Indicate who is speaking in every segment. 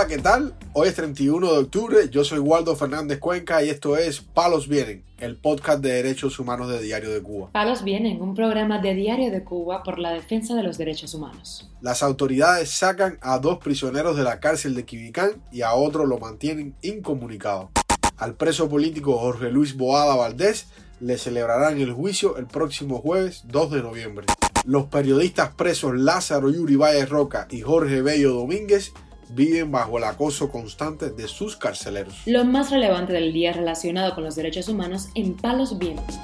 Speaker 1: Hola, ¿qué tal? Hoy es 31 de octubre, yo soy Waldo Fernández Cuenca y esto es Palos Vienen, el podcast de derechos humanos de Diario de Cuba.
Speaker 2: Palos Vienen, un programa de Diario de Cuba por la defensa de los derechos humanos.
Speaker 1: Las autoridades sacan a dos prisioneros de la cárcel de Quibicán y a otro lo mantienen incomunicado. Al preso político Jorge Luis Boada Valdés le celebrarán el juicio el próximo jueves 2 de noviembre. Los periodistas presos Lázaro Yuri Valle Roca y Jorge Bello Domínguez viven bajo el acoso constante de sus carceleros.
Speaker 2: Lo más relevante del día relacionado con los derechos humanos en Palos Vientos.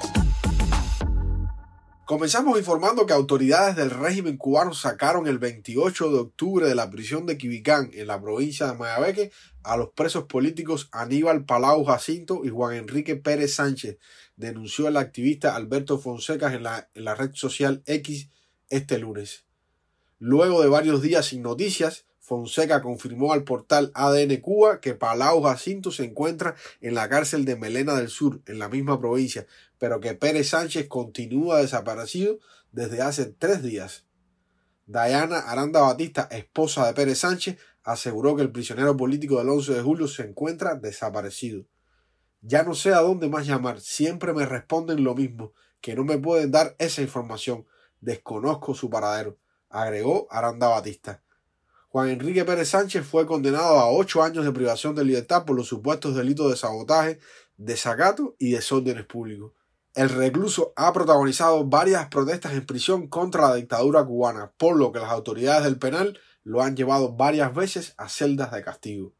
Speaker 1: Comenzamos informando que autoridades del régimen cubano sacaron el 28 de octubre de la prisión de Quibicán en la provincia de Mayabeque a los presos políticos Aníbal Palau Jacinto y Juan Enrique Pérez Sánchez, denunció el activista Alberto Fonseca en la, en la red social X este lunes. Luego de varios días sin noticias, Fonseca confirmó al portal ADN Cuba que Palau Jacinto se encuentra en la cárcel de Melena del Sur, en la misma provincia, pero que Pérez Sánchez continúa desaparecido desde hace tres días. Diana Aranda Batista, esposa de Pérez Sánchez, aseguró que el prisionero político del 11 de julio se encuentra desaparecido. Ya no sé a dónde más llamar, siempre me responden lo mismo, que no me pueden dar esa información, desconozco su paradero, agregó Aranda Batista. Juan Enrique Pérez Sánchez fue condenado a ocho años de privación de libertad por los supuestos delitos de sabotaje, desacato y desórdenes públicos. El recluso ha protagonizado varias protestas en prisión contra la dictadura cubana, por lo que las autoridades del penal lo han llevado varias veces a celdas de castigo.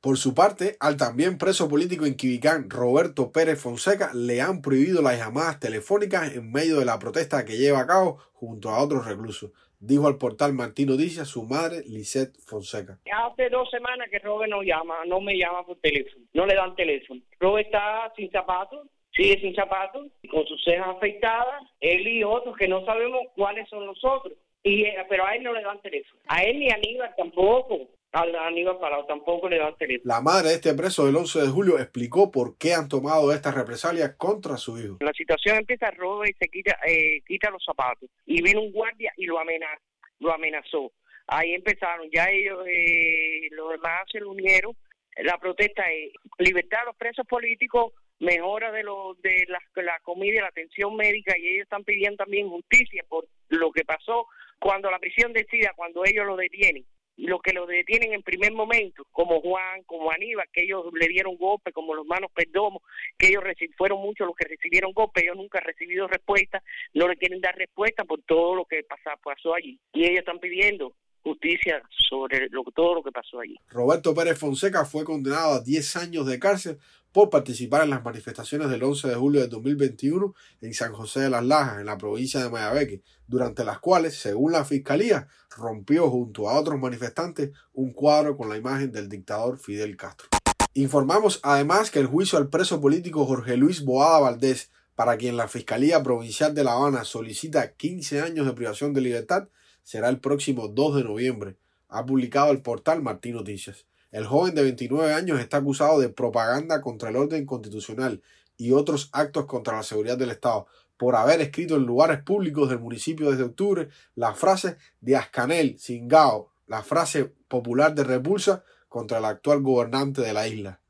Speaker 1: Por su parte, al también preso político en Quibicán, Roberto Pérez Fonseca, le han prohibido las llamadas telefónicas en medio de la protesta que lleva a cabo junto a otros reclusos dijo al portal Martín Noticias su madre, Lisette Fonseca.
Speaker 3: Hace dos semanas que Robert no llama, no me llama por teléfono, no le dan teléfono. Robert está sin zapatos, sigue sin zapatos, con sus cejas afeitadas, él y otros que no sabemos cuáles son los otros. Y, eh, pero a él no le dan teléfono. A él ni a Aníbal tampoco. A Aníbal Parado tampoco le dan teléfono.
Speaker 1: La madre de este preso del 11 de julio explicó por qué han tomado estas represalias contra su hijo.
Speaker 3: La situación empieza, roba y se quita, eh, quita los zapatos. Y viene un guardia y lo amenaza. Lo amenazó. Ahí empezaron. Ya ellos, eh, los demás se unieron. La protesta es libertad a los presos políticos, mejora de, lo, de la, la comida y la atención médica. Y ellos están pidiendo también justicia por lo que pasó cuando la prisión decida, cuando ellos lo detienen los que lo detienen en primer momento, como Juan, como Aníbal, que ellos le dieron golpe, como los manos Perdomo, que ellos fueron muchos los que recibieron golpe, ellos nunca han recibido respuesta, no le quieren dar respuesta por todo lo que pasó, pasó allí. Y ellos están pidiendo justicia sobre lo, todo lo que pasó allí.
Speaker 1: Roberto Pérez Fonseca fue condenado a 10 años de cárcel por participar en las manifestaciones del 11 de julio de 2021 en San José de las Lajas, en la provincia de Mayabeque, durante las cuales, según la fiscalía, rompió junto a otros manifestantes un cuadro con la imagen del dictador Fidel Castro. Informamos además que el juicio al preso político Jorge Luis Boada Valdés, para quien la Fiscalía Provincial de La Habana solicita 15 años de privación de libertad, será el próximo 2 de noviembre, ha publicado el portal Martín Noticias. El joven de 29 años está acusado de propaganda contra el orden constitucional y otros actos contra la seguridad del Estado por haber escrito en lugares públicos del municipio desde octubre la frase de Ascanel, Singao, la frase popular de repulsa contra el actual gobernante de la isla.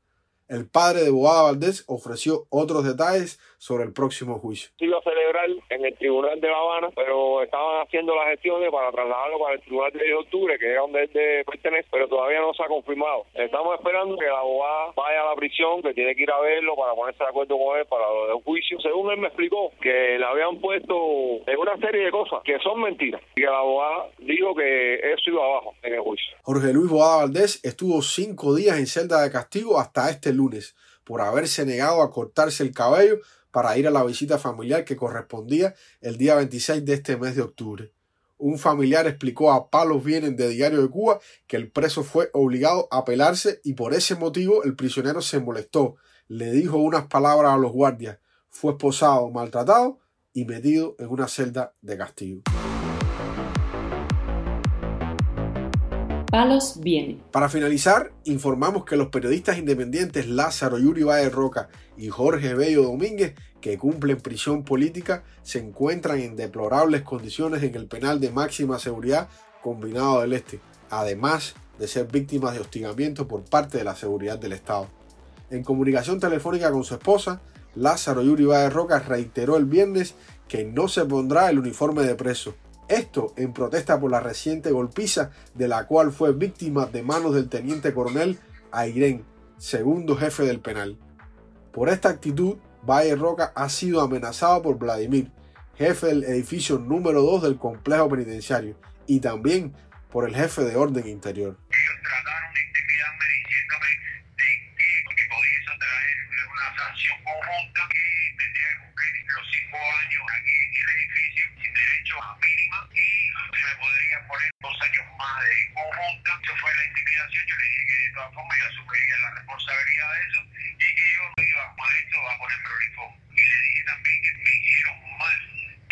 Speaker 1: El padre de Boada Valdés ofreció otros detalles sobre el próximo juicio.
Speaker 4: Se iba a celebrar en el Tribunal de La Habana, pero estaban haciendo las gestiones para trasladarlo para el Tribunal de octubre, que es donde él pertenece, pero todavía no se ha confirmado. Estamos esperando que la abogada vaya a la prisión, que tiene que ir a verlo para ponerse de acuerdo con él para lo del juicio. Según él me explicó, que le habían puesto en una serie de cosas que son mentiras, y que la abogada dijo que eso iba abajo en el juicio.
Speaker 1: Jorge Luis Boada Valdés estuvo cinco días en celda de castigo hasta este lunes por haberse negado a cortarse el cabello para ir a la visita familiar que correspondía el día 26 de este mes de octubre. Un familiar explicó a Palos Vienen de Diario de Cuba que el preso fue obligado a pelarse y por ese motivo el prisionero se molestó, le dijo unas palabras a los guardias, fue esposado, maltratado y metido en una celda de castigo.
Speaker 2: Palos viene.
Speaker 1: Para finalizar, informamos que los periodistas independientes Lázaro Yuri Valle Roca y Jorge Bello Domínguez, que cumplen prisión política, se encuentran en deplorables condiciones en el penal de máxima seguridad combinado del Este, además de ser víctimas de hostigamiento por parte de la seguridad del Estado. En comunicación telefónica con su esposa, Lázaro Yuri Valle Roca reiteró el viernes que no se pondrá el uniforme de preso. Esto en protesta por la reciente golpiza de la cual fue víctima de manos del teniente coronel Airén, segundo jefe del penal. Por esta actitud, Valle Roca ha sido amenazado por Vladimir, jefe del edificio número 2 del complejo penitenciario, y también por el jefe de orden interior.
Speaker 5: Ellos trataron de intimidarme diciéndome de que, podía traer una sanción conjunta que tendría que cumplir los cinco años aquí en el edificio sin derecho a mínima y se me podría poner dos años más de conjunta. Eso fue la intimidación. Yo le dije formas yo asumiría la responsabilidad de eso y que yo no iba con esto a ponerme el uniforme. Y le dije también que me hicieron mal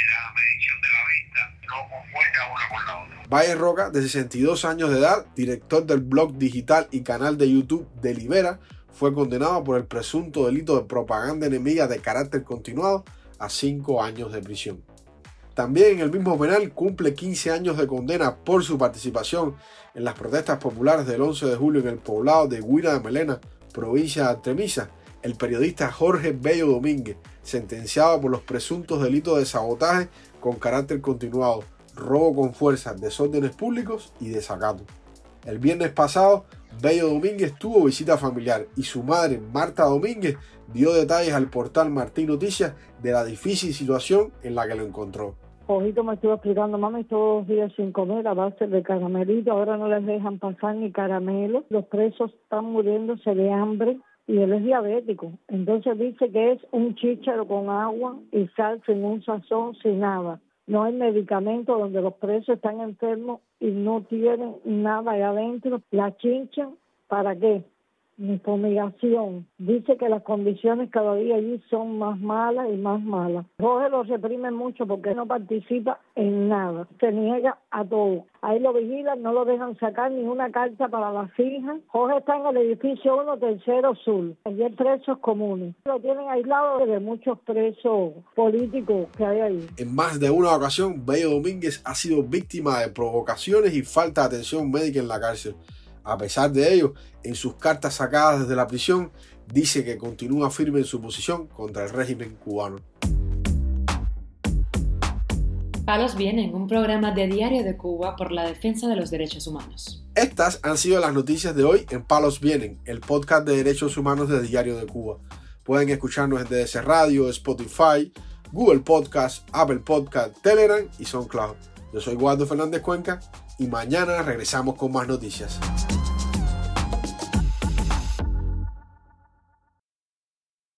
Speaker 5: la medición de la vista, no concuerda una con la otra.
Speaker 1: Valle Roca, de 62 años de edad, director del blog digital y canal de YouTube Delibera, fue condenado por el presunto delito de propaganda enemiga de carácter continuado a 5 años de prisión. También en el mismo penal cumple 15 años de condena por su participación en las protestas populares del 11 de julio en el poblado de Huila de Melena, provincia de Artemisa, el periodista Jorge Bello Domínguez, sentenciado por los presuntos delitos de sabotaje con carácter continuado, robo con fuerza, desórdenes públicos y desacato. El viernes pasado, Bello Domínguez tuvo visita familiar y su madre, Marta Domínguez, dio detalles al portal Martín Noticias de la difícil situación en la que lo encontró.
Speaker 6: Ojito me estuvo explicando, mami, todos los días sin comer a base de caramelito, ahora no les dejan pasar ni caramelo, los presos están muriéndose de hambre, y él es diabético. Entonces dice que es un chícharo con agua y sal sin un sazón, sin nada. No hay medicamento donde los presos están enfermos y no tienen nada ahí adentro. La chincha, ¿para qué? Fumigación. Dice que las condiciones cada día allí son más malas y más malas. Jorge lo reprime mucho porque no participa en nada. Se niega a todo. Ahí lo vigilan, no lo dejan sacar ni una carta para las hijas. Jorge está en el edificio 1, tercero sur. Allí hay presos comunes. Lo tienen aislado de muchos presos políticos que hay ahí.
Speaker 1: En más de una ocasión, Bello Domínguez ha sido víctima de provocaciones y falta de atención médica en la cárcel. A pesar de ello, en sus cartas sacadas desde la prisión, dice que continúa firme en su posición contra el régimen cubano.
Speaker 2: Palos Vienen, un programa de Diario de Cuba por la defensa de los derechos humanos.
Speaker 1: Estas han sido las noticias de hoy en Palos Vienen, el podcast de derechos humanos de Diario de Cuba. Pueden escucharnos en DS Radio, Spotify, Google Podcast, Apple Podcast, Telegram y SoundCloud. Yo soy Guardo Fernández Cuenca y mañana regresamos con más noticias.